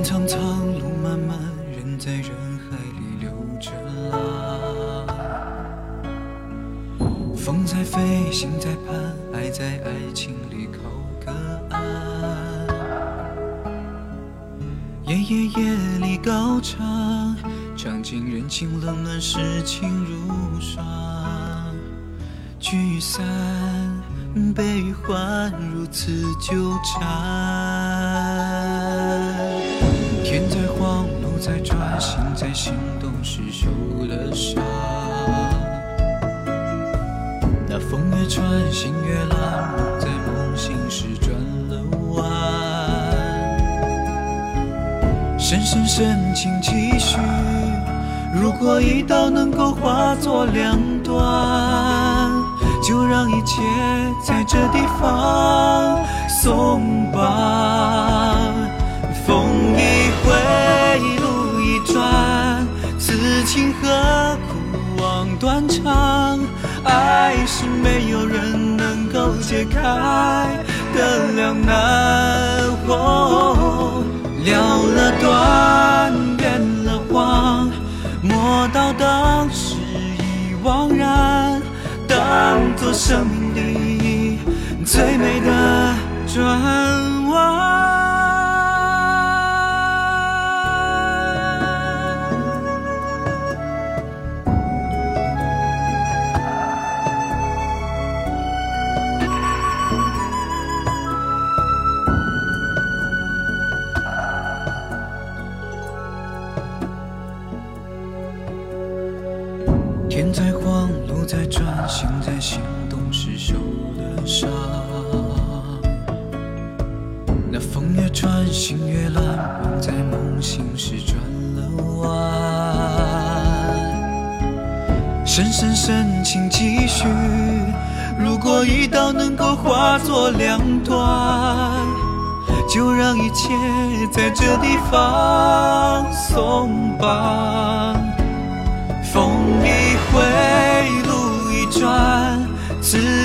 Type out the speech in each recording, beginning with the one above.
天苍苍，路漫漫，人在人海里流着浪。风在飞，心在盼，爱在爱情里靠个岸。夜夜夜里高唱，唱尽人情冷暖，世情如霜。聚与散，悲与欢，如此纠缠。在晃，路在转，心在心动时受了伤。那风越穿，心越乱，梦在梦醒时转了弯。深深深情几许，如果一刀能够化作两段，就让一切在这地方松绑。情何苦望断肠？爱是没有人能够解开的两难。哦了了断，变了谎，莫道当时已惘然，当作生命里最美的转弯。天在晃，路在转，心在心动时受了伤。那风越转，心越乱，梦在梦醒时转了弯。深深深情继续，如果一刀能够化作两段，就让一切在这地方松绑。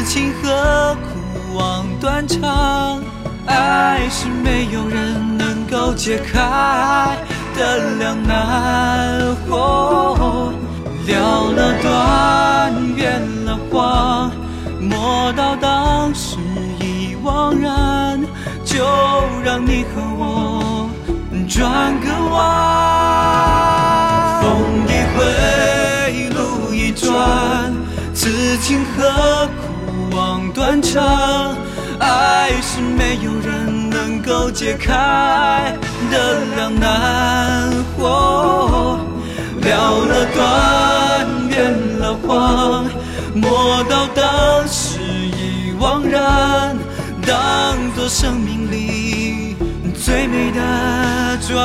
情何苦望断肠？爱是没有人能够解开的两难。哦，了了断，圆了谎，莫道当时已惘然，就让你和我转个弯。风一回，路一转，此情何苦望断肠？爱是没有人能够解开的两难。哦，了了断，圆了谎，莫道当时已惘然，当作生命里最美的转